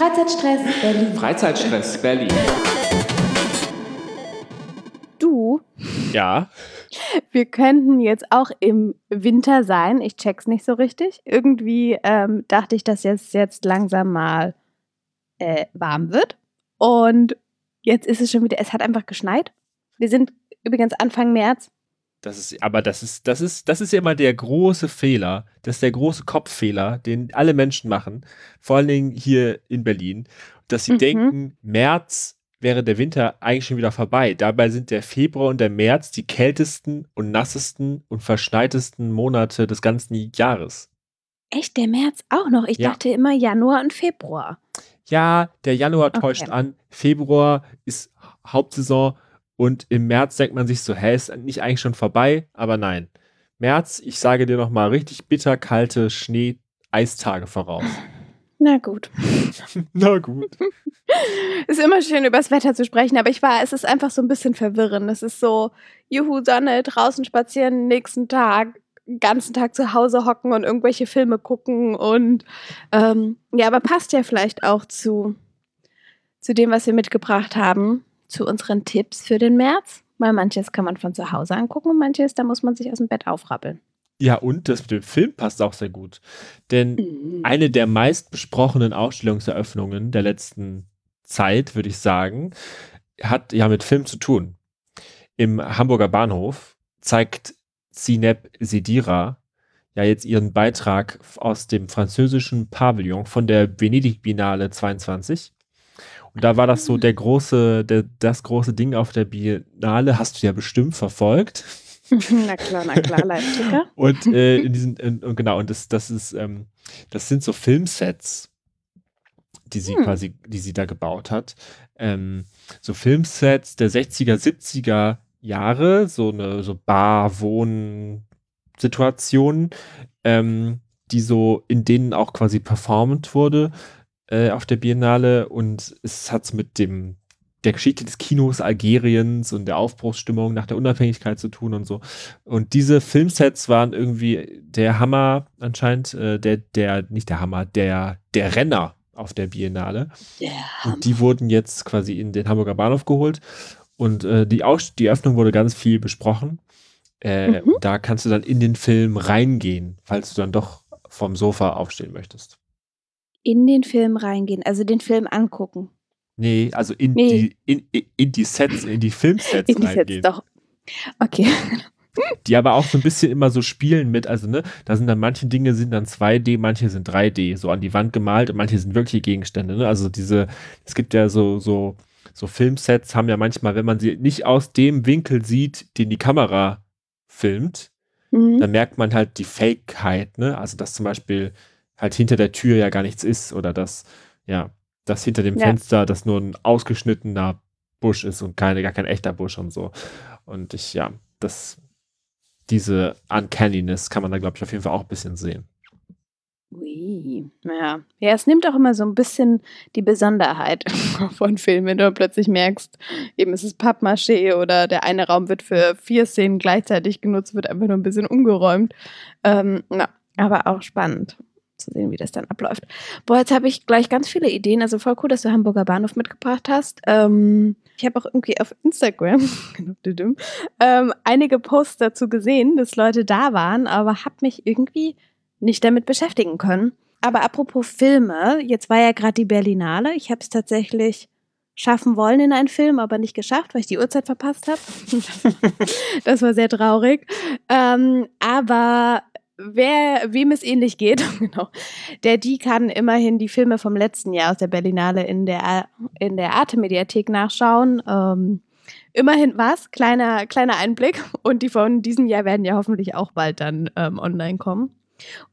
Freizeitstress Berlin. Freizeitstress Berlin. Du, Ja. wir könnten jetzt auch im Winter sein. Ich check's nicht so richtig. Irgendwie ähm, dachte ich, dass jetzt, jetzt langsam mal äh, warm wird. Und jetzt ist es schon wieder, es hat einfach geschneit. Wir sind übrigens Anfang März. Das ist, aber das ist, das ist, das ist ja immer der große Fehler. Das ist der große Kopffehler, den alle Menschen machen. Vor allen Dingen hier in Berlin. Dass sie Mhm. denken, März wäre der Winter eigentlich schon wieder vorbei. Dabei sind der Februar und der März die kältesten und nassesten und verschneitesten Monate des ganzen Jahres. Echt, der März auch noch? Ich Ja. dachte immer Januar und Februar. Ja, der Januar täuscht Okay. an. Februar ist Hauptsaison und im März denkt man sich so, hä, ist nicht eigentlich schon vorbei? Aber nein. März, ich sage dir noch mal richtig bitter kalte Schnee Eistage voraus. Na gut. Na gut. Ist immer schön, über das Wetter zu sprechen, aber ich war, es ist einfach so ein bisschen verwirrend. Es ist so, juhu, Sonne, draußen spazieren, nächsten Tag, ganzen Tag zu Hause hocken und irgendwelche Filme gucken und ähm, ja, aber passt ja vielleicht auch zu, zu dem, was wir mitgebracht haben, zu unseren Tipps für den März. Weil manches kann man von zu Hause angucken und manches, da muss man sich aus dem Bett aufrappeln. Ja, und das mit dem Film passt auch sehr gut. Denn eine der meist besprochenen Ausstellungseröffnungen der letzten Zeit, würde ich sagen, hat ja mit Film zu tun. Im Hamburger Bahnhof zeigt Zineb Sedira ja jetzt ihren Beitrag aus dem französischen Pavillon von der Venedig Biennale 22. Und da war das so der große, der, das große Ding auf der Biennale, hast du ja bestimmt verfolgt. na klar, na klar, Live-Ticker. Und äh, in diesen, und genau, und das, das ist, ähm, das sind so Filmsets, die sie Hm. quasi, die sie da gebaut hat. Ähm, so Filmsets der 60er, 70er Jahre, so eine so Bar-Wohn-Situationen, ähm, die so, in denen auch quasi performt wurde äh, auf der Biennale und es hat mit dem der Geschichte des Kinos Algeriens und der Aufbruchsstimmung nach der Unabhängigkeit zu tun und so. Und diese Filmsets waren irgendwie der Hammer anscheinend, äh, der, der, nicht der Hammer, der, der Renner auf der Biennale. Und die wurden jetzt quasi in den Hamburger Bahnhof geholt. Und äh, die, Aus die Öffnung wurde ganz viel besprochen. Äh, Mhm. Da kannst du dann in den Film reingehen, falls du dann doch vom Sofa aufstehen möchtest. In den Film reingehen, also den Film angucken. Nee, also in, Nee. Die, in, in, die Sets, in die Filmsets In die reingehen. Sets, doch. Okay. Die aber auch so ein bisschen immer so spielen mit, also ne, da sind dann manche Dinge sind dann 2D, manche sind 3D, so an die Wand gemalt und manche sind wirkliche Gegenstände, ne? Also diese, es gibt ja so, so, so Filmsets haben ja manchmal, wenn man sie nicht aus dem Winkel sieht, den die Kamera filmt, Mhm. dann merkt man halt die Fakeheit, ne? Also dass zum Beispiel halt hinter der Tür ja gar nichts ist oder dass, ja, dass hinter dem Ja. Fenster das nur ein ausgeschnittener Busch ist und keine, gar kein echter Busch und so. Und ich, ja, das, diese Uncanniness kann man da, glaube ich, auf jeden Fall auch ein bisschen sehen. Ui, ja. Ja, es nimmt auch immer so ein bisschen die Besonderheit von Filmen, wenn du plötzlich merkst, eben ist es Pappmaché oder der eine Raum wird für vier Szenen gleichzeitig genutzt, wird einfach nur ein bisschen umgeräumt. Ähm, na, aber auch spannend zu sehen, wie das dann abläuft. Boah, jetzt habe ich gleich ganz viele Ideen. Also voll cool, dass du Hamburger Bahnhof mitgebracht hast. Ähm, ich habe auch irgendwie auf Instagram ähm, einige Posts dazu gesehen, dass Leute da waren, aber habe mich irgendwie nicht damit beschäftigen können. Aber apropos Filme, jetzt war ja gerade die Berlinale. Ich habe es tatsächlich schaffen wollen in einen Film, aber nicht geschafft, weil ich die Uhrzeit verpasst habe. das war sehr traurig. Ähm, aber wer, wem es ähnlich geht, genau, der die kann immerhin die Filme vom letzten Jahr aus der Berlinale in der, in der Arte-Mediathek nachschauen. Ähm, immerhin was, kleiner, kleiner Einblick. Und die von diesem Jahr werden ja hoffentlich auch bald dann ähm, online kommen.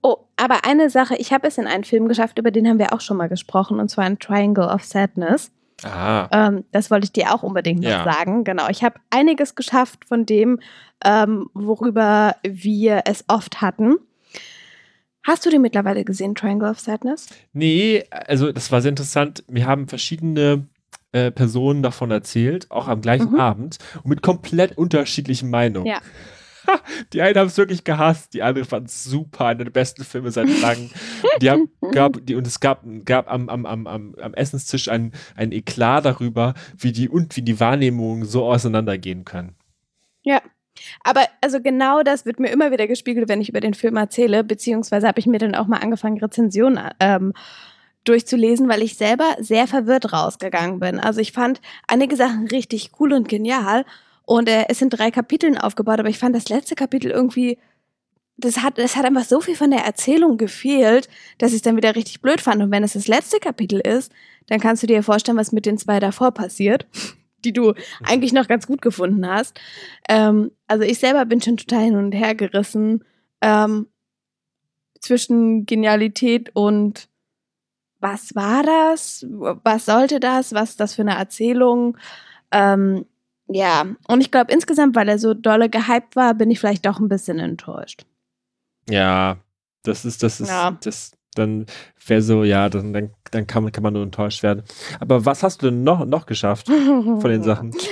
Oh, aber eine Sache, ich habe es in einen Film geschafft, über den haben wir auch schon mal gesprochen, und zwar in Triangle of Sadness. Ah. Ähm, das wollte ich dir auch unbedingt noch Ja. sagen. Genau, ich habe einiges geschafft von dem, ähm, worüber wir es oft hatten. Hast du den mittlerweile gesehen, Triangle of Sadness? Nee, also das war sehr interessant. Mir haben verschiedene äh, Personen davon erzählt, auch am gleichen Mhm. Abend und mit komplett unterschiedlichen Meinungen. Ja. die einen haben es wirklich gehasst, die anderen fanden es super, einer der besten Filme seit langem. Die haben, gab, die, und es gab, gab am, am, am, am, Essenstisch ein, ein Eklat darüber, wie die und wie die Wahrnehmungen so auseinandergehen können. Ja. Aber also genau das wird mir immer wieder gespiegelt, wenn ich über den Film erzähle, beziehungsweise habe ich mir dann auch mal angefangen, Rezensionen ähm, durchzulesen, weil ich selber sehr verwirrt rausgegangen bin. Also ich fand einige Sachen richtig cool und genial und äh, es sind drei Kapiteln aufgebaut, aber ich fand das letzte Kapitel irgendwie, das hat, das hat einfach so viel von der Erzählung gefehlt, dass ich es dann wieder richtig blöd fand. Und wenn es das letzte Kapitel ist, dann kannst du dir vorstellen, was mit den zwei davor passiert, die du eigentlich noch ganz gut gefunden hast. Ähm, also ich selber bin schon total hin und her gerissen ähm, zwischen Genialität und was war das? Was sollte das? Was ist das für eine Erzählung? Ähm, ja, und ich glaube insgesamt, weil er so dolle gehypt war, bin ich vielleicht doch ein bisschen enttäuscht. Ja, das ist, das ist, ja. das, dann wäre so, ja, dann, dann, dann kann, man, kann man nur enttäuscht werden. Aber was hast du denn noch, noch geschafft von den Sachen?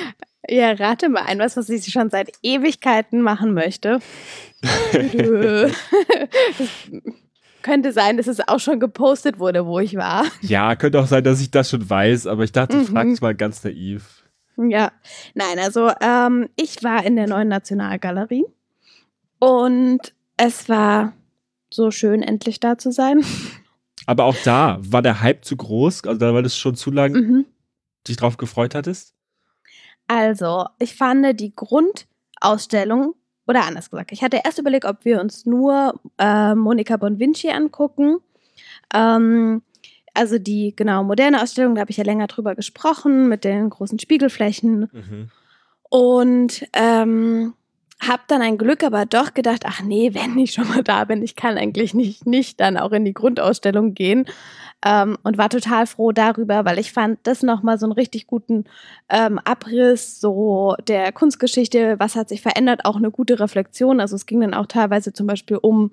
Ja, rate mal ein, was, was ich schon seit Ewigkeiten machen möchte. könnte sein, dass es auch schon gepostet wurde, wo ich war. Ja, könnte auch sein, dass ich das schon weiß, aber ich dachte, frage es mal ganz naiv. Ja, nein, also ähm, ich war in der neuen Nationalgalerie und es war so schön, endlich da zu sein. Aber auch da war der Hype zu groß, also da war das schon zu lang mhm. dich drauf gefreut hattest? Also, ich fand die Grundausstellung oder anders gesagt, ich hatte erst überlegt, ob wir uns nur äh, Monika Bonvinci angucken. Ähm, also die genau moderne Ausstellung, da habe ich ja länger drüber gesprochen mit den großen Spiegelflächen. Mhm. Und ähm, habe dann ein Glück aber doch gedacht, ach nee, wenn ich schon mal da bin, ich kann eigentlich nicht, nicht dann auch in die Grundausstellung gehen. Ähm, und war total froh darüber, weil ich fand das nochmal so einen richtig guten ähm, Abriss so der Kunstgeschichte, was hat sich verändert, auch eine gute Reflexion. Also es ging dann auch teilweise zum Beispiel um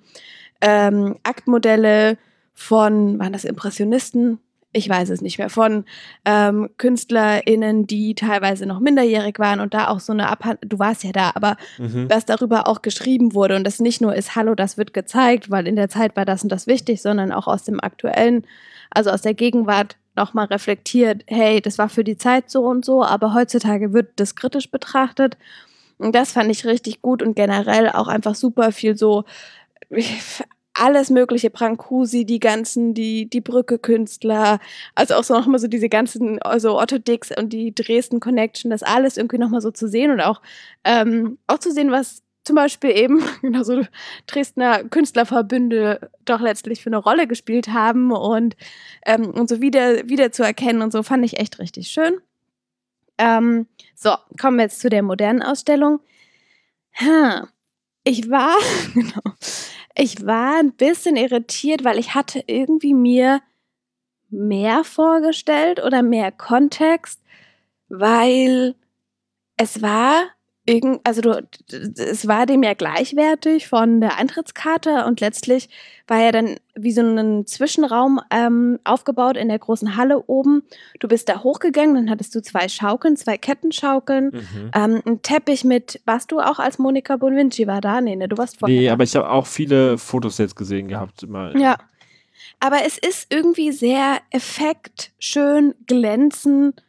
ähm, Aktmodelle von, waren das Impressionisten? ich weiß es nicht mehr, von ähm, KünstlerInnen, die teilweise noch minderjährig waren und da auch so eine Abhandlung, du warst ja da, aber mhm. dass darüber auch geschrieben wurde und das nicht nur ist, hallo, das wird gezeigt, weil in der Zeit war das und das wichtig, sondern auch aus dem aktuellen, also aus der Gegenwart nochmal reflektiert, hey, das war für die Zeit so und so, aber heutzutage wird das kritisch betrachtet. Und das fand ich richtig gut und generell auch einfach super viel so alles mögliche, Brancusi, die ganzen, die, die Brücke-Künstler, also auch so nochmal so diese ganzen, also Otto Dix und die Dresden Connection, das alles irgendwie nochmal so zu sehen und auch, ähm, auch zu sehen, was zum Beispiel eben, genau so Dresdner Künstlerverbünde doch letztlich für eine Rolle gespielt haben und, ähm, und so wieder, wieder zu erkennen und so fand ich echt richtig schön. Ähm, so, kommen wir jetzt zu der modernen Ausstellung. Ich war, genau, ich war ein bisschen irritiert, weil ich hatte irgendwie mir mehr vorgestellt oder mehr Kontext, weil es war irgend, also du, es war dem ja gleichwertig von der Eintrittskarte und letztlich war ja dann wie so ein Zwischenraum ähm, aufgebaut in der großen Halle oben. Du bist da hochgegangen, dann hattest du zwei Schaukeln, zwei Kettenschaukeln, mhm. ähm, ein Teppich mit, warst du auch als Monika Bonvinci war da? Nee, ne, du warst vorher. Nee, aber ich habe auch viele Fotos jetzt gesehen gehabt. Immer. Ja. Aber es ist irgendwie sehr effekt, schön, glänzend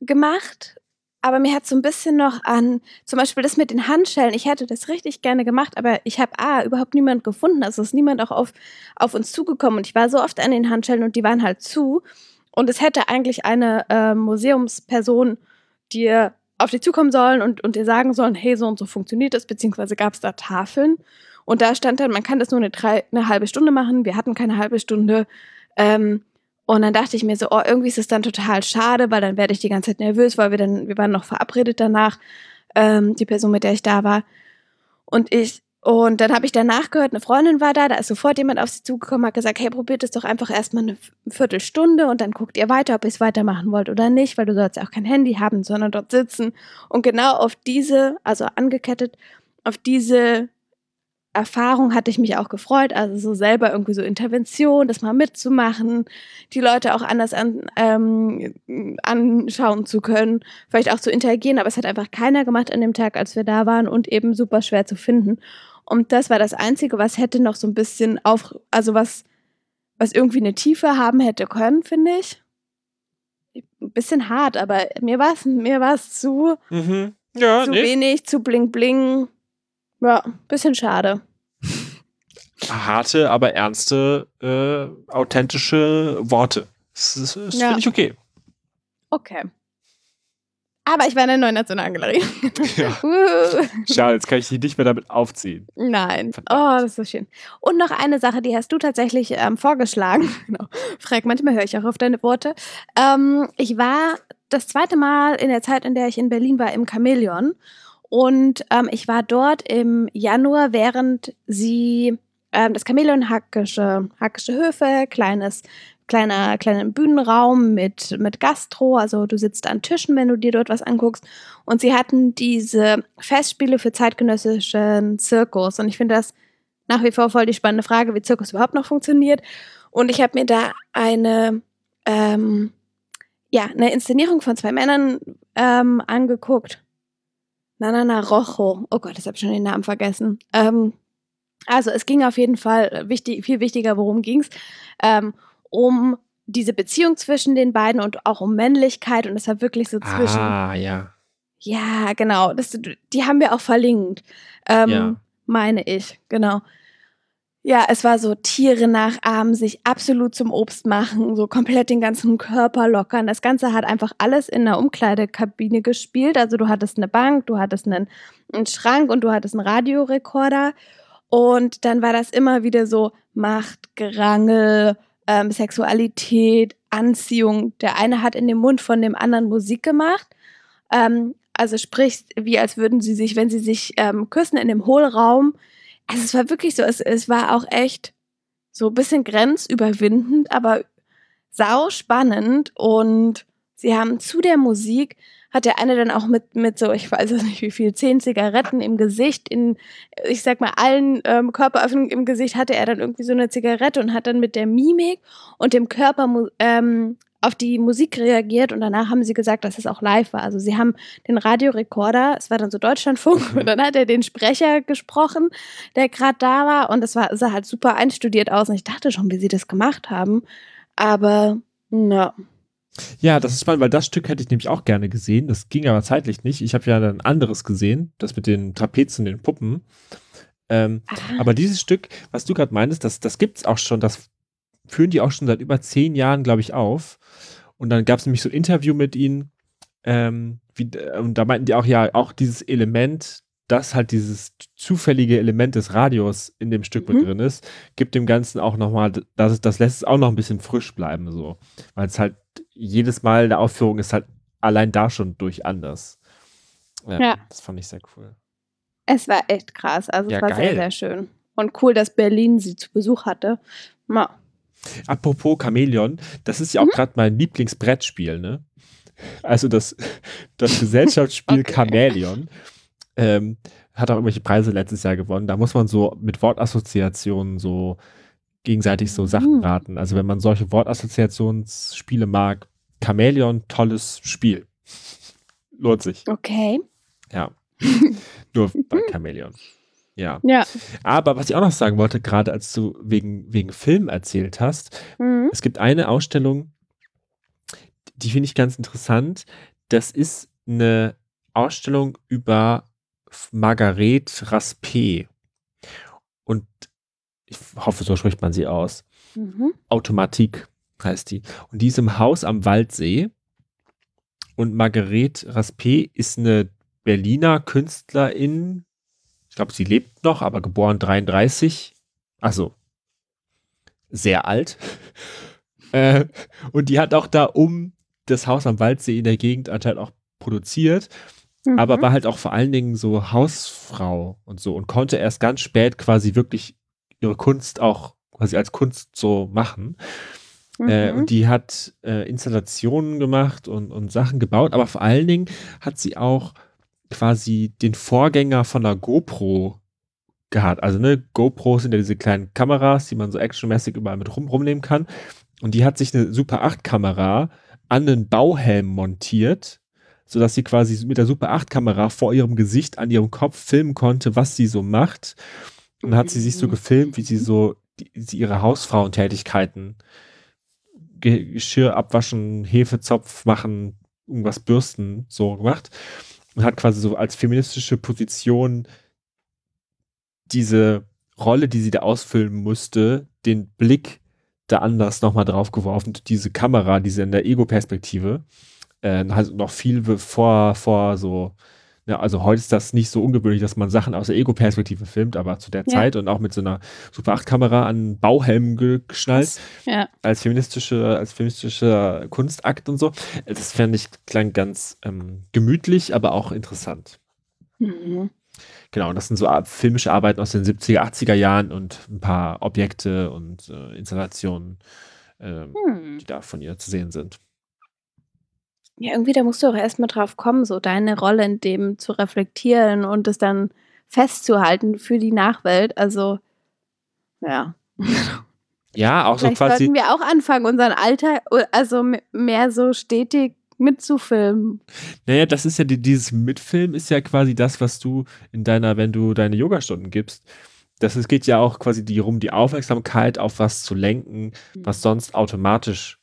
gemacht aber mir hat so ein bisschen noch an, zum Beispiel das mit den Handschellen, ich hätte das richtig gerne gemacht, aber ich habe A, überhaupt niemand gefunden, also ist niemand auch auf, auf uns zugekommen. Und ich war so oft an den Handschellen und die waren halt zu. Und es hätte eigentlich eine äh, Museumsperson dir auf dich zukommen sollen und, und dir sagen sollen, hey, so und so funktioniert das, beziehungsweise gab es da Tafeln. Und da stand dann, man kann das nur eine, drei, eine halbe Stunde machen, wir hatten keine halbe Stunde, ähm, und dann dachte ich mir so, oh, irgendwie ist es dann total schade, weil dann werde ich die ganze Zeit nervös, weil wir dann, wir waren noch verabredet danach, ähm, die Person, mit der ich da war. Und ich, und dann habe ich danach gehört, eine Freundin war da, da ist sofort jemand auf sie zugekommen, hat gesagt, hey, probiert es doch einfach erstmal eine Viertelstunde und dann guckt ihr weiter, ob ihr es weitermachen wollt oder nicht, weil du sollst ja auch kein Handy haben, sondern dort sitzen. Und genau auf diese, also angekettet, auf diese Erfahrung hatte ich mich auch gefreut, also so selber irgendwie so Intervention, das mal mitzumachen, die Leute auch anders an, ähm, anschauen zu können, vielleicht auch zu interagieren, aber es hat einfach keiner gemacht an dem Tag, als wir da waren und eben super schwer zu finden. Und das war das Einzige, was hätte noch so ein bisschen auf, also was, was irgendwie eine Tiefe haben hätte können, finde ich. Ein bisschen hart, aber mir war es mir war's zu, Mhm. Ja, zu nee. wenig, zu bling bling. Ja, bisschen schade. Harte, aber ernste, äh, authentische Worte. Das, ist- das Ja. finde ich okay. Okay. Aber ich war in der neuen Nationalgalerie. Ja. Uh. Schade, jetzt kann ich dich nicht mehr damit aufziehen. Nein. Oh, das ist so schön. Und noch eine Sache, die hast du tatsächlich ähm, vorgeschlagen. genau. Frag, manchmal höre ich auch auf deine Worte. Ähm, ich war das zweite Mal in der Zeit, in der ich in Berlin war, im Chamäleon. Und ähm, ich war dort im Januar, während sie ähm, das Chamäleon Hackische, Hackische Höfe, kleines, kleiner, kleiner Bühnenraum mit, mit Gastro. Also du sitzt an Tischen, wenn du dir dort was anguckst. Und sie hatten diese Festspiele für zeitgenössischen Zirkus. Und ich finde das nach wie vor voll die spannende Frage, wie Zirkus überhaupt noch funktioniert. Und ich habe mir da eine, ähm, ja, eine Inszenierung von zwei Männern ähm, angeguckt. Na, na, na, Rojo. Oh Gott, jetzt habe ich schon den Namen vergessen. Ähm, also es ging auf jeden Fall wichtig, viel wichtiger, worum ging's? Ähm, um diese Beziehung zwischen den beiden und auch um Männlichkeit und es war wirklich so zwischen Ah, ja. ja, genau. Das, die haben wir auch verlinkt. Ähm, Ja. Meine ich, genau. Ja, es war so Tiere nachahmen, sich absolut zum Obst machen, so komplett den ganzen Körper lockern. Das Ganze hat einfach alles in der Umkleidekabine gespielt. Also du hattest eine Bank, du hattest einen, einen Schrank und du hattest einen Radiorekorder. Und dann war das immer wieder so Macht, Gerangel, ähm, Sexualität, Anziehung. Der eine hat in dem Mund von dem anderen Musik gemacht. Ähm, also sprich, wie als würden sie sich, wenn sie sich ähm, küssen in dem Hohlraum. Also es war wirklich so, es, es war auch echt so ein bisschen grenzüberwindend, aber sau spannend. Und sie haben zu der Musik, hat der eine dann auch mit, mit so, ich weiß nicht wie viel, zehn Zigaretten im Gesicht, in, ich sag mal, allen ähm, Körperöffnungen im Gesicht hatte er dann irgendwie so eine Zigarette und hat dann mit der Mimik und dem Körper ähm, auf die Musik reagiert und danach haben sie gesagt, dass es auch live war. Also sie haben den Radiorekorder, es war dann so Deutschlandfunk und dann hat er den Sprecher gesprochen, der gerade da war und es war sah halt super einstudiert aus und ich dachte schon, wie sie das gemacht haben, aber na, Ja, das ist spannend, weil das Stück hätte ich nämlich auch gerne gesehen. Das ging aber zeitlich nicht. Ich habe ja ein anderes gesehen, das mit den Trapez und den Puppen. Ähm, aber dieses Stück, was du gerade meinst, das, das gibt's auch schon, das führen die auch schon seit über zehn Jahren, glaube ich, auf. Und dann gab es nämlich so ein Interview mit ihnen. Ähm, wie, und da meinten die auch, ja, auch dieses Element, dass halt dieses zufällige Element des Radios in dem Stück Mhm. mit drin ist, gibt dem Ganzen auch nochmal, das, das lässt es auch noch ein bisschen frisch bleiben, so. Weil es halt jedes Mal der Aufführung ist halt allein da schon durch anders. Ja. Das fand ich sehr cool. es war echt krass, also Ja, es war sehr, geil. sehr schön. Und cool, dass Berlin sie zu Besuch hatte. Na, Apropos Chamäleon, das ist ja auch Mhm. gerade mein Lieblingsbrettspiel, ne? Also das, das Gesellschaftsspiel Okay. Chamäleon ähm, hat auch irgendwelche Preise letztes Jahr gewonnen. Da muss man so mit Wortassoziationen so gegenseitig so Sachen Mhm. raten. Also wenn man solche Wortassoziationsspiele mag, Chamäleon, tolles Spiel. Lohnt sich, okay. ja. Nur bei Chamäleon. Ja. Ja. Aber was ich auch noch sagen wollte, gerade als du wegen, wegen Film erzählt hast, Mhm. es gibt eine Ausstellung, die finde ich ganz interessant. Das ist eine Ausstellung über Margarete Raspe. Und ich hoffe, so spricht man sie aus. Mhm. Automatik heißt die. Und die ist im Haus am Waldsee. Und Margarete Raspe ist eine Berliner Künstlerin. Ich glaube, sie lebt noch, aber geboren 33. Also sehr alt. äh, und die hat auch da um das Haus am Waldsee in der Gegend anscheinend auch produziert aber Mhm. war halt auch vor allen Dingen so Hausfrau und so und konnte erst ganz spät quasi wirklich ihre Kunst auch quasi als Kunst so machen. Äh, Mhm. und die hat äh, Installationen gemacht und, und Sachen gebaut, aber vor allen Dingen hat sie auch quasi den Vorgänger von der GoPro gehabt. Also ne, GoPros sind ja diese kleinen Kameras, die man so actionmäßig überall mit rum rumnehmen kann. Und die hat sich eine Super 8 Kamera an den Bauhelm montiert, sodass sie quasi mit der Super 8 Kamera vor ihrem Gesicht an ihrem Kopf filmen konnte, was sie so macht. Und dann hat sie sich so gefilmt, wie sie so die, sie ihre Hausfrauentätigkeiten Geschirr abwaschen, Hefezopf machen, irgendwas bürsten, so gemacht. Und hat quasi so als feministische Position diese Rolle, die sie da ausfüllen musste, den Blick da anders nochmal drauf geworfen, diese Kamera, diese in der Ego-Perspektive, äh, halt noch viel vor, vor so, ja, also heute ist das nicht so ungewöhnlich, dass man Sachen aus der Ego-Perspektive filmt, aber zu der ja. Zeit und auch mit so einer Super 8-Kamera an Bauhelm geschnallt, ja. als feministische, als feministischer Kunstakt und so. Das fände ich klang ganz ähm, gemütlich, aber auch interessant. Mhm. Genau, das sind so filmische Arbeiten aus den 70er, 80er Jahren und ein paar Objekte und äh, Installationen, ähm, hm. die da von ihr zu sehen sind. Ja, irgendwie, da musst du auch erstmal drauf kommen, so deine Rolle in dem zu reflektieren und es dann festzuhalten für die Nachwelt. Also, ja. Ja, auch Vielleicht so quasi. sollten wir auch anfangen, unseren Alltag, also mehr so stetig mitzufilmen. Naja, das ist ja die, dieses Mitfilmen ist ja quasi das, was du in deiner, wenn du deine Yogastunden gibst. Das es geht ja auch quasi darum, die Aufmerksamkeit auf was zu lenken, was mhm. sonst automatisch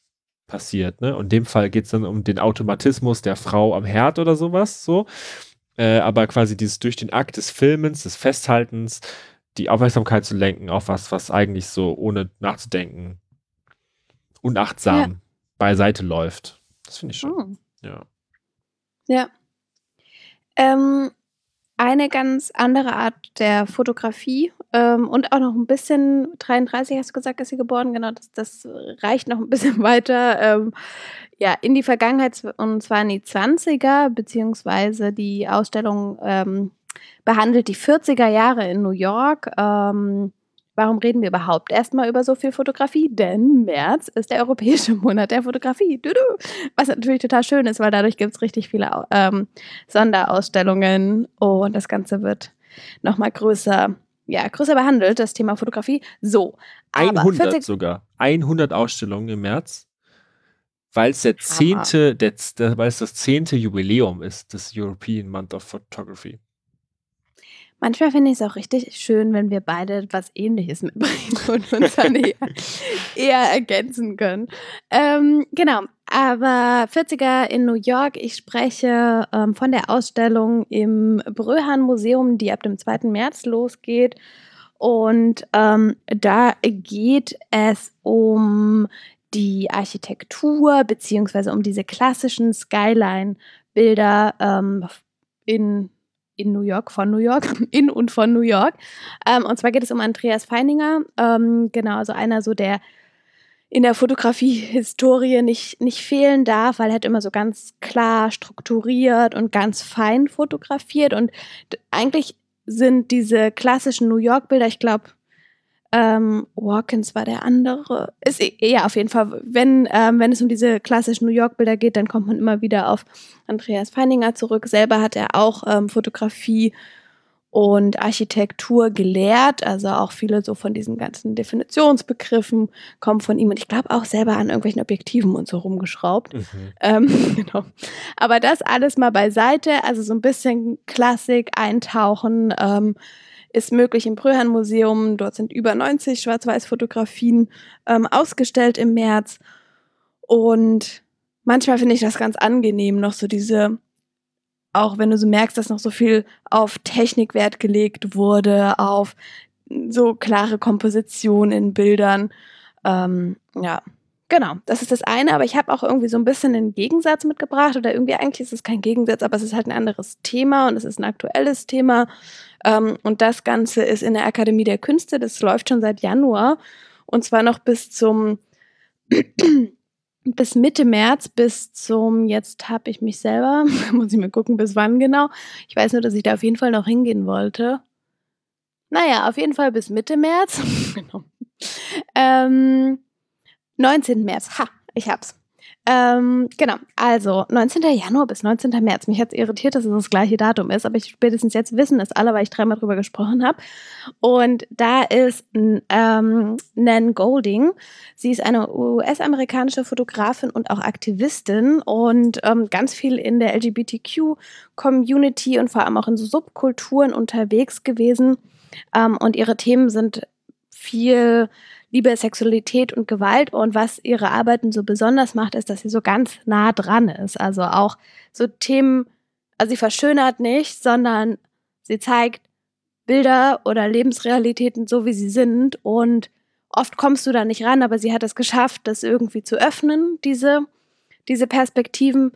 passiert. Ne? Und in dem Fall geht es dann um den Automatismus der Frau am Herd oder sowas. So. Äh, aber quasi dieses durch den Akt des Filmens, des Festhaltens, die Aufmerksamkeit zu lenken auf was, was eigentlich so ohne nachzudenken unachtsam ja. beiseite läuft. Das finde ich schon. Oh. Ja. Ja. Ähm, eine ganz andere Art der Fotografie ähm, und auch noch ein bisschen, 33 hast du gesagt, ist sie geboren, genau, das, das reicht noch ein bisschen weiter, ähm, ja, in die Vergangenheit und zwar in die 20er, beziehungsweise die Ausstellung ähm, behandelt die 40er Jahre in New York. Warum reden wir überhaupt erstmal über so viel Fotografie? Denn März ist der europäische Monat der Fotografie. Was natürlich total schön ist, weil dadurch gibt es richtig viele ähm, Sonderausstellungen und das Ganze wird nochmal größer, ja, größer behandelt, das Thema Fotografie. So. 100 sogar. 100 Ausstellungen im März. Weil es der zehnte, der, weil es das zehnte Jubiläum ist des European Month of Photography. Manchmal finde ich es auch richtig schön, wenn wir beide was Ähnliches mitbringen und uns dann eher, eher ergänzen können. Ähm, genau, aber 40er in New York. Ich spreche ähm, von der Ausstellung im Bröhan Museum, die ab dem 2. März losgeht. Und ähm, da geht es um die Architektur beziehungsweise um diese klassischen Skyline-Bilder ähm, in in New York, von New York, in und von New York. Ähm, und zwar geht es um Andreas Feininger, ähm, genau, also einer so, der in der Fotografie-Historie nicht, nicht fehlen darf, weil er hat immer so ganz klar strukturiert und ganz fein fotografiert. Und eigentlich sind diese klassischen New York-Bilder, ich glaube, ähm, Watkins war der andere. Ist, ja, auf jeden Fall. Wenn, ähm, wenn es um diese klassischen New York-Bilder geht, dann kommt man immer wieder auf Andreas Feininger zurück. Selber hat er auch ähm, Fotografie und Architektur gelehrt. Also auch viele so von diesen ganzen Definitionsbegriffen kommen von ihm. Und ich glaube auch selber an irgendwelchen Objektiven und so rumgeschraubt. Mhm. Ähm, genau. Aber das alles mal beiseite. Also so ein bisschen Klassik eintauchen. Ähm, ist möglich im Bröhan Museum. Dort sind über 90 Schwarz-Weiß-Fotografien ähm, ausgestellt im März. Und manchmal finde ich das ganz angenehm, noch so diese, auch wenn du so merkst, dass noch so viel auf Technik Wert gelegt wurde, auf so klare Komposition in Bildern. Ähm, ja, Genau, das ist das eine, aber ich habe auch irgendwie so ein bisschen einen Gegensatz mitgebracht oder irgendwie eigentlich ist es kein Gegensatz, aber es ist halt ein anderes Thema und es ist ein aktuelles Thema. Ähm, und das Ganze ist in der Akademie der Künste, das läuft schon seit Januar und zwar noch bis zum bis Mitte März, bis zum, jetzt habe ich mich selber, muss ich mal gucken, bis wann genau. Ich weiß nur, dass ich da auf jeden Fall noch hingehen wollte. Naja, auf jeden Fall bis Mitte März. genau. Ähm, 19. März, ha, ich hab's. Ähm, genau, also 19. Januar bis 19. März. Mich hat es irritiert, dass es das gleiche Datum ist, aber ich spätestens jetzt wissen es alle, weil ich dreimal drüber gesprochen habe. Und da ist ähm, Nan Golding. Sie ist eine US-amerikanische Fotografin und auch Aktivistin und ähm, ganz viel in der LGBTQ-Community und vor allem auch in so Subkulturen unterwegs gewesen. Ähm, und ihre Themen sind viel Liebe, Sexualität und Gewalt. Und was ihre Arbeiten so besonders macht, ist, dass sie so ganz nah dran ist. Also auch so Themen, also sie verschönert nicht, sondern sie zeigt Bilder oder Lebensrealitäten so, wie sie sind. Und oft kommst du da nicht ran, aber sie hat es geschafft, das irgendwie zu öffnen, diese, diese Perspektiven.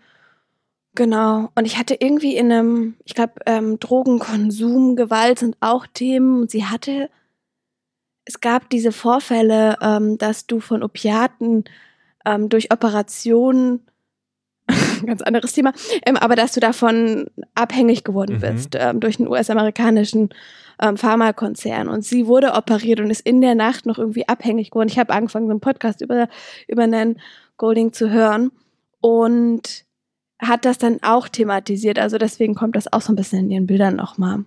Genau. Und ich hatte irgendwie in einem, ich glaube, ähm, Drogenkonsum, Gewalt sind auch Themen. Und sie hatte es gab diese Vorfälle, ähm, dass du von Opiaten ähm, durch Operationen, ganz anderes Thema, ähm, aber dass du davon abhängig geworden mhm. bist ähm, durch einen US-amerikanischen ähm, Pharmakonzern. Und sie wurde operiert und ist in der Nacht noch irgendwie abhängig geworden. Ich habe angefangen, einen Podcast über, über Nan Golding zu hören und hat das dann auch thematisiert. Also deswegen kommt das auch so ein bisschen in ihren Bildern nochmal,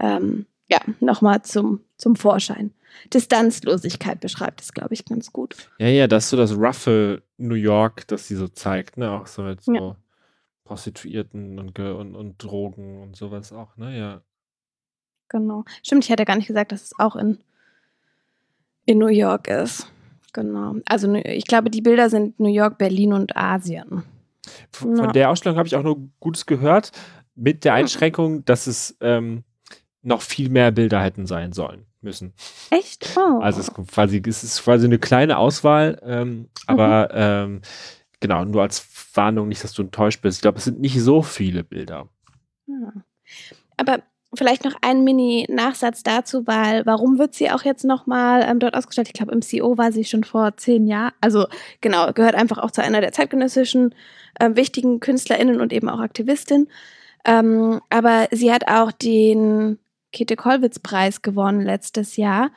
ähm, ja, nochmal zum, zum Vorschein. Distanzlosigkeit beschreibt es, glaube ich, ganz gut. Ja, ja, das ist so das Ruffle New York, das sie so zeigt, ne? Auch so mit so ja. Prostituierten und, und, und Drogen und sowas auch, ne? Ja. Genau. Stimmt, ich hätte gar nicht gesagt, dass es auch in, in New York ist. Genau. Also ich glaube, die Bilder sind New York, Berlin und Asien. Von, von der Ausstellung habe ich auch nur Gutes gehört, mit der hm. Einschränkung, dass es ähm, noch viel mehr Bilder hätten sein sollen müssen. Echt? Oh. Also es ist quasi, es ist quasi eine kleine Auswahl, ähm, aber mhm. ähm, genau, nur als Warnung, nicht, dass du enttäuscht bist. Ich glaube, es sind nicht so viele Bilder. Ja. Aber vielleicht noch ein Mini-Nachsatz dazu, weil warum wird sie auch jetzt nochmal ähm, dort ausgestellt? Ich glaube, im CO war sie schon vor zehn Jahren. Also genau, gehört einfach auch zu einer der zeitgenössischen äh, wichtigen KünstlerInnen und eben auch Aktivistin. Ähm, aber sie hat auch den Käthe-Kollwitz-Preis gewonnen letztes Jahr.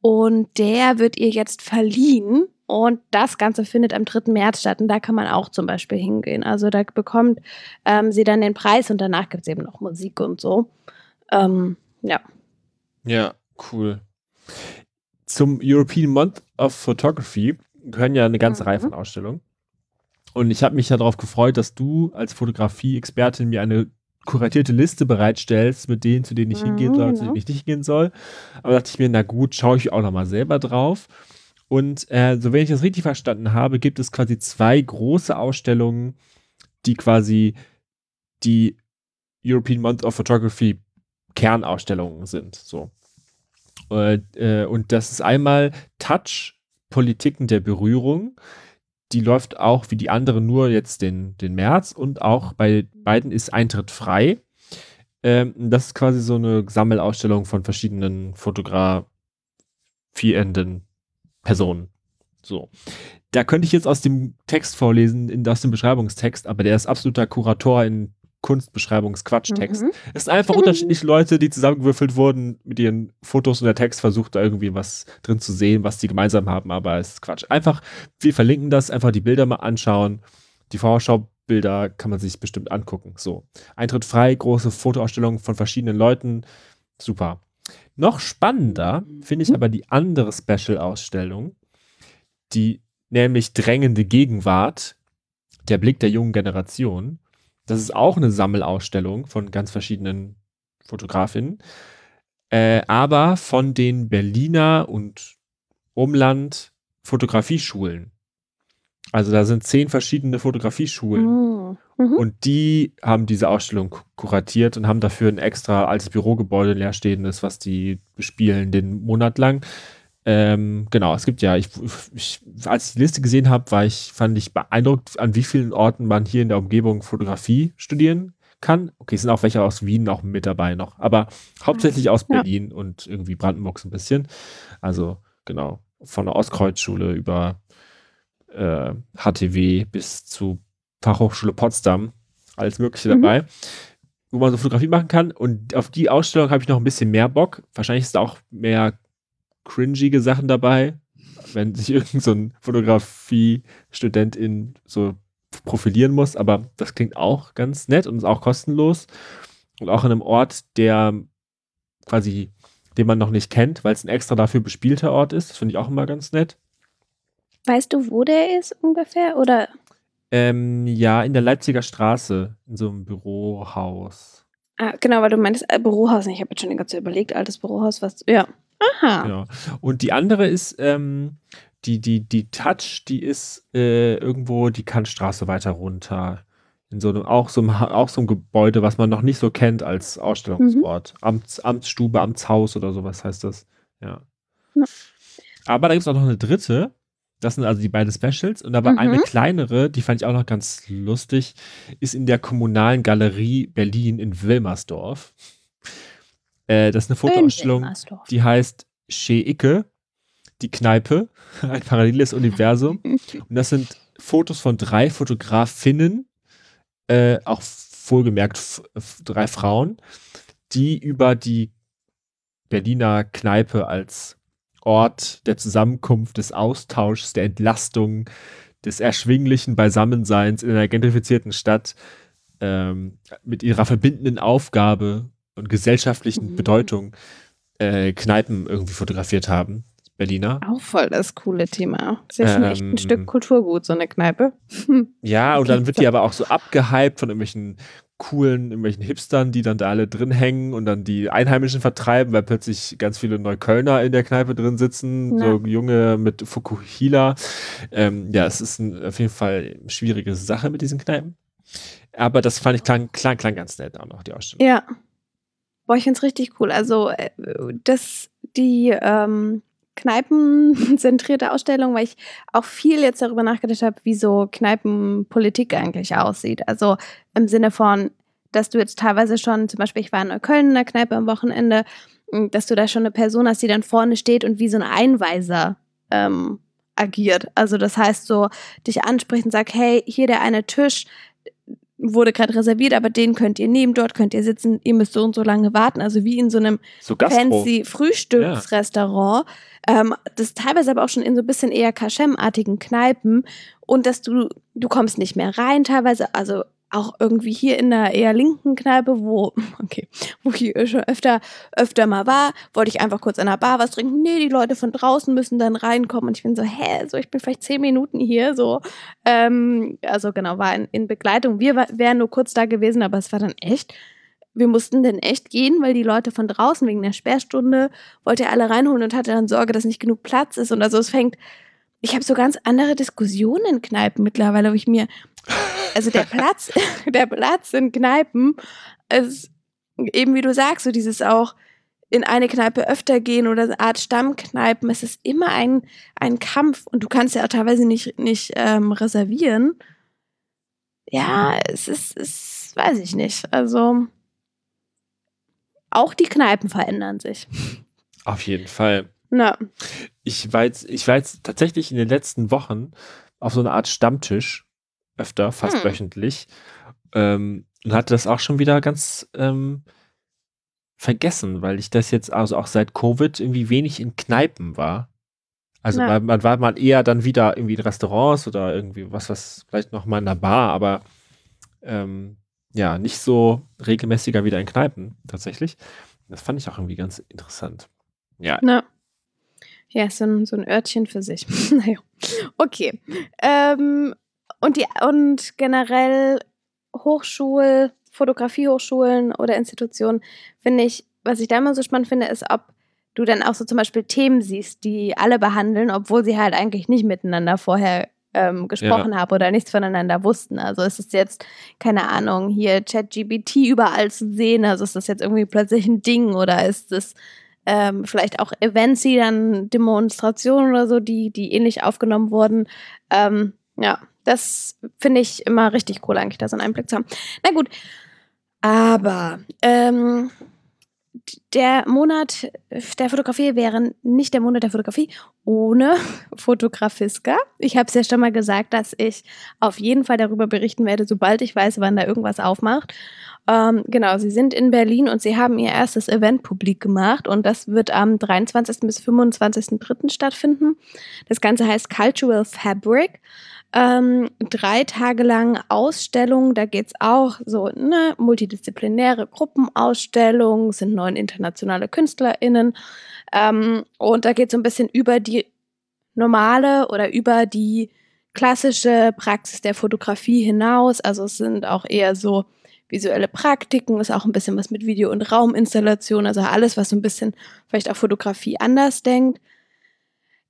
Und der wird ihr jetzt verliehen. Und das Ganze findet am 3. März statt. Und da kann man auch zum Beispiel hingehen. Also da bekommt ähm, sie dann den Preis und danach gibt es eben noch Musik und so. Ähm, ja. Ja, cool. Zum European Month of Photography gehören ja eine ganze mhm. Reihe von Ausstellungen. Und ich habe mich ja darauf gefreut, dass du als Fotografie-Expertin mir eine kuratierte Liste bereitstellst mit denen, zu denen ich mhm, hingehen soll, genau. zu denen ich nicht gehen soll. Aber dachte ich mir, na gut, schaue ich auch nochmal selber drauf. Und äh, so wenn ich das richtig verstanden habe, gibt es quasi zwei große Ausstellungen, die quasi die European Month of Photography Kernausstellungen sind. So. Und, äh, und das ist einmal Touch, Politiken der Berührung die läuft auch wie die andere nur jetzt den, den März und auch bei beiden ist Eintritt frei. Ähm, das ist quasi so eine Sammelausstellung von verschiedenen fotografierenden Personen. So. Da könnte ich jetzt aus dem Text vorlesen, in, aus dem Beschreibungstext, aber der ist absoluter Kurator in Kunstbeschreibungsquatschtext. Mhm. Es sind einfach unterschiedliche Leute, die zusammengewürfelt wurden mit ihren Fotos und der Text versucht da irgendwie was drin zu sehen, was die gemeinsam haben, aber es ist Quatsch. Einfach, wir verlinken das, einfach die Bilder mal anschauen. Die Vorschaubilder kann man sich bestimmt angucken. So. Eintritt frei, große Fotoausstellung von verschiedenen Leuten. Super. Noch spannender finde ich mhm. aber die andere Special-Ausstellung, die nämlich drängende Gegenwart, der Blick der jungen Generation. Das ist auch eine Sammelausstellung von ganz verschiedenen Fotografinnen, äh, aber von den Berliner und Umland Fotografieschulen. Also da sind zehn verschiedene Fotografieschulen oh. mhm. und die haben diese Ausstellung kuratiert und haben dafür ein extra altes Bürogebäude leerstehendes, was die bespielen den Monat lang. Ähm, genau, es gibt ja, ich, ich, als ich die Liste gesehen habe, war ich, fand ich beeindruckt, an wie vielen Orten man hier in der Umgebung Fotografie studieren kann. Okay, es sind auch welche aus Wien noch mit dabei noch, aber hauptsächlich aus Berlin ja. und irgendwie Brandenburg so ein bisschen. Also genau, von der Ostkreuzschule über äh, HTW bis zu Fachhochschule Potsdam, alles Mögliche mhm. dabei, wo man so Fotografie machen kann. Und auf die Ausstellung habe ich noch ein bisschen mehr Bock. Wahrscheinlich ist da auch mehr cringige Sachen dabei. wenn sich irgendein so ein Fotografie-Studentin so profilieren muss, aber das klingt auch ganz nett und ist auch kostenlos und auch in einem Ort, der quasi, den man noch nicht kennt, weil es ein extra dafür bespielter Ort ist. Das finde ich auch immer ganz nett. Weißt du, wo der ist ungefähr? Oder? Ähm, ja, in der Leipziger Straße, in so einem Bürohaus. Ah, genau, weil du meintest äh, Bürohaus. Ich habe jetzt schon die ganze Zeit überlegt, altes Bürohaus, was. Ja. Aha. Genau. Und die andere ist, ähm, die, die, die Touch, die ist äh, irgendwo die Kantstraße weiter runter. In so einem, auch so einem, auch so einem Gebäude, was man noch nicht so kennt als Ausstellungsort. Mhm. Amts, Amtsstube, Amtshaus oder sowas heißt das. Ja. ja. Aber da gibt es auch noch eine dritte. Das sind also die beiden Specials. Und aber mhm. eine kleinere, die fand ich auch noch ganz lustig, ist in der Kommunalen Galerie Berlin in Wilmersdorf. Äh, das ist eine Fotoausstellung, die heißt Che Icke, die Kneipe, ein paralleles Universum. Und das sind Fotos von drei Fotografinnen, äh, auch wohlgemerkt drei Frauen, die über die Berliner Kneipe als Ort der Zusammenkunft, des Austauschs, der Entlastung, des erschwinglichen Beisammenseins in einer gentrifizierten Stadt ähm, mit ihrer verbindenden Aufgabe und gesellschaftlichen mhm. Bedeutung äh, Kneipen irgendwie fotografiert haben. Berliner. Auch voll das coole Thema. Ist ja schon echt ein Stück ähm, Kulturgut, so eine Kneipe. ja, und dann wird die aber auch so abgehypt von irgendwelchen coolen, irgendwelchen Hipstern, die dann da alle drin hängen und dann die Einheimischen vertreiben, weil plötzlich ganz viele Neuköllner in der Kneipe drin sitzen, ja. so junge mit Fukuhila. Ähm, ja, es ist ein, auf jeden Fall eine schwierige Sache mit diesen Kneipen. Aber das fand ich klang, klang, klang ganz nett auch noch, die Ausstellung. Ja. Boah, ich finde es richtig cool. Also, äh, das, die, ähm, kneipenzentrierte Ausstellung, weil ich auch viel jetzt darüber nachgedacht habe, wie so Kneipenpolitik eigentlich aussieht. Also im Sinne von, dass du jetzt teilweise schon, zum Beispiel, ich war in Neukölln in der Kneipe am Wochenende, dass du da schon eine Person hast, die dann vorne steht und wie so ein Einweiser ähm, agiert. Also das heißt so, dich anspricht und sagt, hey, hier der eine Tisch, wurde gerade reserviert, aber den könnt ihr nehmen, dort könnt ihr sitzen, ihr müsst so und so lange warten. Also wie in so einem so fancy Frühstücksrestaurant. Ja. Ähm, das teilweise aber auch schon in so ein bisschen eher Kaschem-artigen Kneipen. Und dass du, du kommst nicht mehr rein teilweise. Also auch irgendwie hier in der eher linken Kneipe, wo, okay, wo ich schon öfter, öfter mal war, wollte ich einfach kurz an der Bar was trinken. Nee, die Leute von draußen müssen dann reinkommen. Und ich bin so, hä, so, ich bin vielleicht zehn Minuten hier, so. Ähm, also genau, war in, in Begleitung. Wir wären nur kurz da gewesen, aber es war dann echt, wir mussten dann echt gehen, weil die Leute von draußen wegen der Sperrstunde wollte er alle reinholen und hatte dann Sorge, dass nicht genug Platz ist. Und also es fängt, ich habe so ganz andere Diskussionen in Kneipen mittlerweile, wo ich mir, also der Platz, der Platz in Kneipen ist eben wie du sagst, so dieses auch in eine Kneipe öfter gehen oder eine Art Stammkneipen, es ist immer ein, ein Kampf und du kannst ja auch teilweise nicht, nicht ähm, reservieren. Ja, es ist, es weiß ich nicht. Also auch die Kneipen verändern sich. Auf jeden Fall. Na. Ich war jetzt, ich war jetzt tatsächlich in den letzten Wochen auf so einer Art Stammtisch öfter, fast hm. wöchentlich. Ähm, und hatte das auch schon wieder ganz ähm, vergessen, weil ich das jetzt also auch seit Covid irgendwie wenig in Kneipen war. Also man, man, war mal eher dann wieder irgendwie in Restaurants oder irgendwie was, was vielleicht noch mal in der Bar, aber ähm, ja, nicht so regelmäßiger wieder in Kneipen tatsächlich. Das fand ich auch irgendwie ganz interessant. Ja. Na. Ja, so ein, so ein Örtchen für sich. naja. Okay. Ähm, und, die, und generell Hochschul, Fotografiehochschulen oder Institutionen, finde ich, was ich da immer so spannend finde, ist, ob du dann auch so zum Beispiel Themen siehst, die alle behandeln, obwohl sie halt eigentlich nicht miteinander vorher ähm, gesprochen ja. haben oder nichts voneinander wussten. Also ist es jetzt, keine Ahnung, hier ChatGBT überall zu sehen, also ist das jetzt irgendwie plötzlich ein Ding oder ist es ähm, vielleicht auch Events, die dann Demonstrationen oder so, die, die ähnlich aufgenommen wurden. Ähm, ja, das finde ich immer richtig cool, eigentlich da so einen Einblick zu haben. Na gut, aber ähm, der Monat der Fotografie wäre nicht der Monat der Fotografie ohne Fotografiska. Ich habe es ja schon mal gesagt, dass ich auf jeden Fall darüber berichten werde, sobald ich weiß, wann da irgendwas aufmacht. Ähm, genau, sie sind in Berlin und sie haben ihr erstes Event publik gemacht und das wird am 23. bis 25.03. stattfinden. Das Ganze heißt Cultural Fabric. Ähm, drei Tage lang Ausstellung, da geht es auch so eine multidisziplinäre Gruppenausstellung, sind neun internationale KünstlerInnen ähm, und da geht es so ein bisschen über die normale oder über die klassische Praxis der Fotografie hinaus. Also es sind auch eher so visuelle Praktiken, ist auch ein bisschen was mit Video- und Rauminstallation, also alles, was so ein bisschen vielleicht auch Fotografie anders denkt.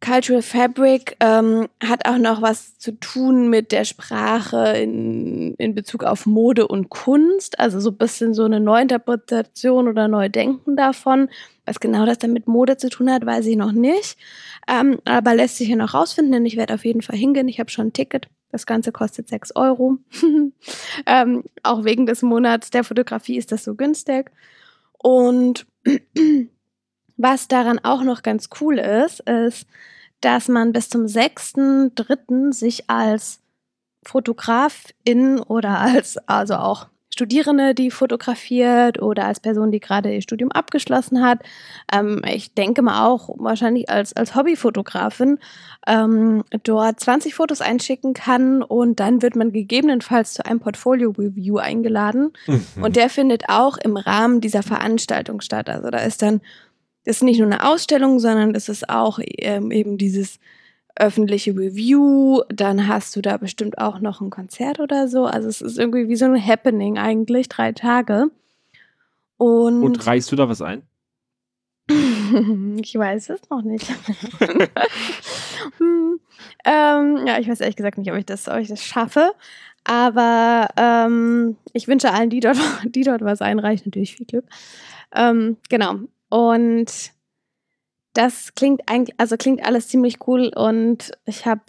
Cultural Fabric ähm, hat auch noch was zu tun mit der Sprache in, in Bezug auf Mode und Kunst, also so ein bisschen so eine Neuinterpretation oder Neudenken davon. Was genau das dann mit Mode zu tun hat, weiß ich noch nicht. Ähm, aber lässt sich ja noch rausfinden, denn ich werde auf jeden Fall hingehen. Ich habe schon ein Ticket. Das Ganze kostet 6 Euro. ähm, auch wegen des Monats der Fotografie ist das so günstig. Und was daran auch noch ganz cool ist, ist, dass man bis zum 6.3. sich als Fotografin oder als, also auch Studierende, die fotografiert oder als Person, die gerade ihr Studium abgeschlossen hat. Ähm, ich denke mal auch wahrscheinlich als, als Hobbyfotografin ähm, dort 20 Fotos einschicken kann und dann wird man gegebenenfalls zu einem Portfolio-Review eingeladen. Mhm. Und der findet auch im Rahmen dieser Veranstaltung statt. Also da ist dann das ist nicht nur eine Ausstellung, sondern es ist auch ähm, eben dieses öffentliche Review. Dann hast du da bestimmt auch noch ein Konzert oder so. Also es ist irgendwie wie so ein Happening eigentlich, drei Tage. Und, Und reichst du da was ein? ich weiß es noch nicht. hm, ähm, ja, ich weiß ehrlich gesagt nicht, ob ich das, ob ich das schaffe. Aber ähm, ich wünsche allen, die dort, die dort was einreichen, natürlich viel Glück. Ähm, genau. Und das klingt eigentlich, also klingt alles ziemlich cool und ich habe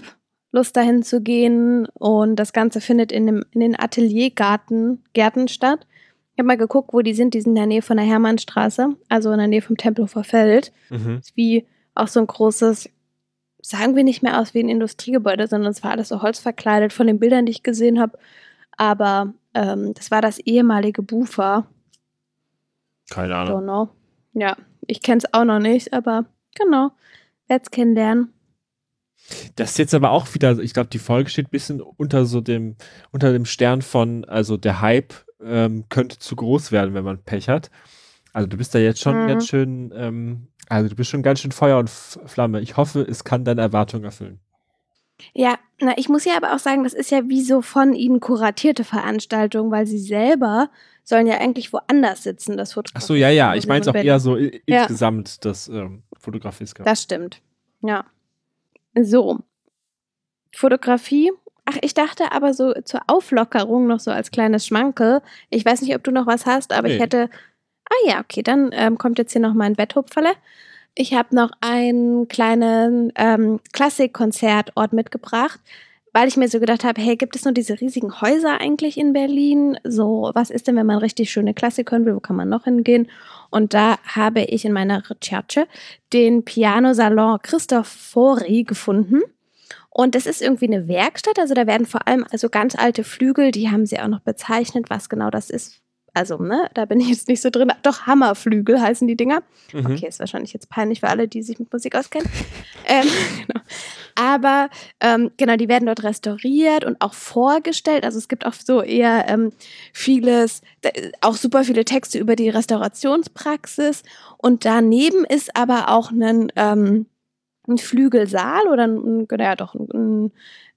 Lust dahin zu gehen und das Ganze findet in, dem, in den Ateliergarten Gärten statt. Ich habe mal geguckt, wo die sind. Die sind in der Nähe von der Hermannstraße, also in der Nähe vom Tempelhofer Feld. Mhm. Wie auch so ein großes, sagen wir nicht mehr aus wie ein Industriegebäude, sondern es war alles so holzverkleidet von den Bildern, die ich gesehen habe. Aber ähm, das war das ehemalige Bufa. Keine Ahnung. Ja, ich kenne es auch noch nicht, aber genau, werde es kennenlernen. Das ist jetzt aber auch wieder, ich glaube, die Folge steht ein bisschen unter so dem, unter dem Stern von, also der Hype ähm, könnte zu groß werden, wenn man Pech hat. Also du bist da jetzt schon mhm. ganz schön, ähm, also du bist schon ganz schön Feuer und Flamme. Ich hoffe, es kann deine Erwartungen erfüllen. Ja, na, ich muss ja aber auch sagen, das ist ja wie so von ihnen kuratierte Veranstaltung, weil sie selber sollen ja eigentlich woanders sitzen, das Fotografie. Ach so, ja, ja, ich meine es auch eher so ja. insgesamt, das ähm, Fotografie-Ska. Das stimmt, ja. So, Fotografie. Ach, ich dachte aber so zur Auflockerung noch so als kleines Schmankel. Ich weiß nicht, ob du noch was hast, aber nee. ich hätte. Ah ja, okay, dann ähm, kommt jetzt hier noch mein Betthupferle. Ich habe noch einen kleinen ähm, Klassikkonzertort mitgebracht weil ich mir so gedacht habe, hey, gibt es nur diese riesigen Häuser eigentlich in Berlin? So, was ist denn, wenn man richtig schöne Klassik hören will? Wo kann man noch hingehen? Und da habe ich in meiner Recherche den Pianosalon Christofori gefunden. Und das ist irgendwie eine Werkstatt, also da werden vor allem also ganz alte Flügel, die haben sie auch noch bezeichnet, was genau das ist, also, ne, da bin ich jetzt nicht so drin. Doch, Hammerflügel heißen die Dinger. Mhm. Okay, ist wahrscheinlich jetzt peinlich für alle, die sich mit Musik auskennen. ähm, genau. Aber ähm, genau, die werden dort restauriert und auch vorgestellt. Also es gibt auch so eher ähm, vieles, auch super viele Texte über die Restaurationspraxis. Und daneben ist aber auch ein, ähm, ein Flügelsaal oder ein, ja doch, ein, ein,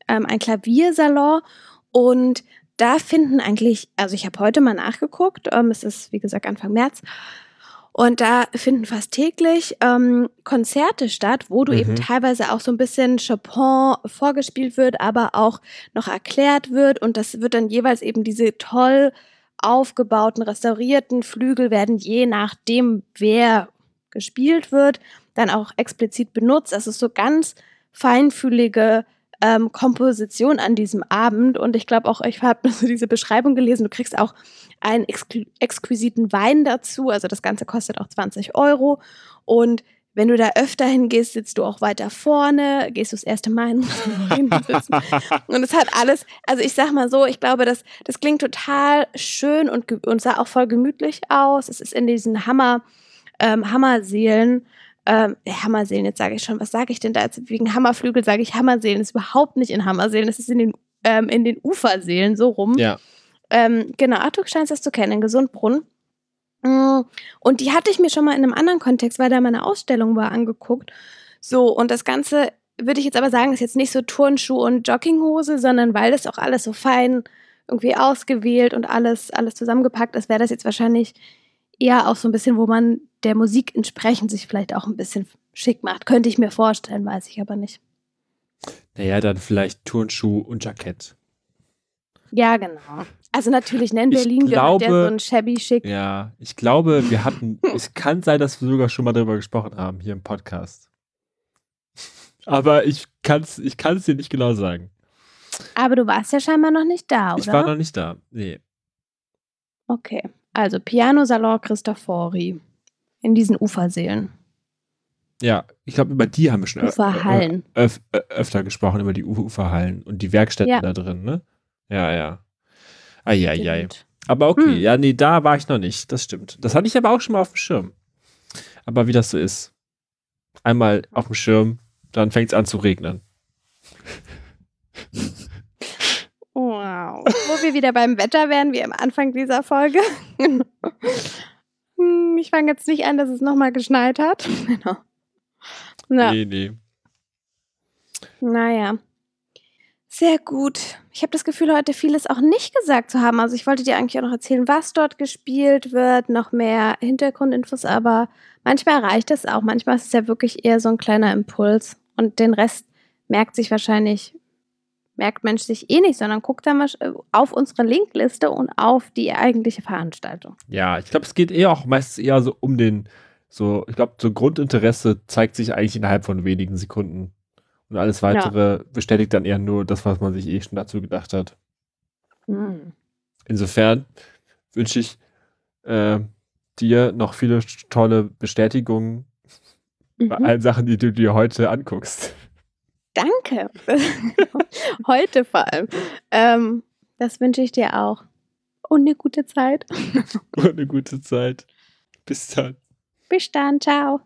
ähm, ein Klaviersalon. Und da finden eigentlich, also ich habe heute mal nachgeguckt, ähm, es ist wie gesagt Anfang März, und da finden fast täglich ähm, Konzerte statt, wo du mhm. eben teilweise auch so ein bisschen Chopin vorgespielt wird, aber auch noch erklärt wird. Und das wird dann jeweils eben diese toll aufgebauten, restaurierten Flügel werden je nachdem, wer gespielt wird, dann auch explizit benutzt. Das ist so ganz feinfühlige ähm, Komposition an diesem Abend. Und ich glaube auch, ich habe diese Beschreibung gelesen, du kriegst auch einen exqu exquisiten Wein dazu. Also das Ganze kostet auch 20 Euro. Und wenn du da öfter hingehst, sitzt du auch weiter vorne, gehst du das erste Mal hin und es hat alles, also ich sag mal so, ich glaube, das, das klingt total schön und, und sah auch voll gemütlich aus. Es ist in diesen Hammer, ähm, Hammerseelen, ähm, Hammerseelen, jetzt sage ich schon, was sage ich denn da jetzt? Wegen Hammerflügel sage ich Hammerseelen, das ist überhaupt nicht in Hammerseelen, das ist in den, ähm, in den Uferseelen, so rum. Ja. Ähm, genau, Arthur scheinst das zu kennen, in Gesundbrunn. Mm, und die hatte ich mir schon mal in einem anderen Kontext, weil da meine Ausstellung war, angeguckt. So, und das Ganze würde ich jetzt aber sagen, ist jetzt nicht so Turnschuh und Jogginghose, sondern weil das auch alles so fein irgendwie ausgewählt und alles, alles zusammengepackt ist, wäre das jetzt wahrscheinlich eher auch so ein bisschen, wo man der Musik entsprechend sich vielleicht auch ein bisschen schick macht. Könnte ich mir vorstellen, weiß ich aber nicht. Naja, dann vielleicht Turnschuh und Jackett. Ja, genau. Also natürlich, ne, in Berlin glaube, gehört der so ein shabby schick. Ja, ich glaube, wir hatten, es kann sein, dass wir sogar schon mal darüber gesprochen haben hier im Podcast. Aber ich kann es ich kann's dir nicht genau sagen. Aber du warst ja scheinbar noch nicht da, oder? Ich war noch nicht da, nee. Okay, also Piano Salon Cristofori in diesen Uferseelen. Ja, ich glaube, über die haben wir schon Uferhallen. öf öf öfter gesprochen, über die Uferhallen und die Werkstätten Ja. da drin, ne? Ja, ja. Eieiei. Aber okay, Hm. ja, nee, da war ich noch nicht. Das stimmt. Das hatte ich aber auch schon mal auf dem Schirm. Aber wie das so ist. Einmal auf dem Schirm, dann fängt es an zu regnen. Wow. Wo wir wieder beim Wetter wären, wie am Anfang dieser Folge. Hm, ich fange jetzt nicht an, dass es nochmal geschneit hat. Genau. Na, Nee, nee. naja. Sehr gut. Ich habe das Gefühl, heute vieles auch nicht gesagt zu haben. Also ich wollte dir eigentlich auch noch erzählen, was dort gespielt wird, noch mehr Hintergrundinfos, aber manchmal reicht es auch. Manchmal ist es ja wirklich eher so ein kleiner Impuls. Und den Rest merkt sich wahrscheinlich, merkt Mensch sich eh nicht, sondern guckt dann mal auf unsere Linkliste und auf die eigentliche Veranstaltung. Ja, ich glaube, es geht eher auch meistens eher so um den, so, ich glaube, so Grundinteresse zeigt sich eigentlich innerhalb von wenigen Sekunden. Und alles weitere bestätigt dann eher nur das, was man sich eh schon dazu gedacht hat. Hm. Insofern wünsche ich äh, dir noch viele tolle Bestätigungen bei Mhm. allen Sachen, die du dir heute anguckst. Danke. Heute vor allem. Ähm, das wünsche ich dir auch. Und eine gute Zeit. Und eine gute Zeit. Bis dann. Bis dann. Ciao.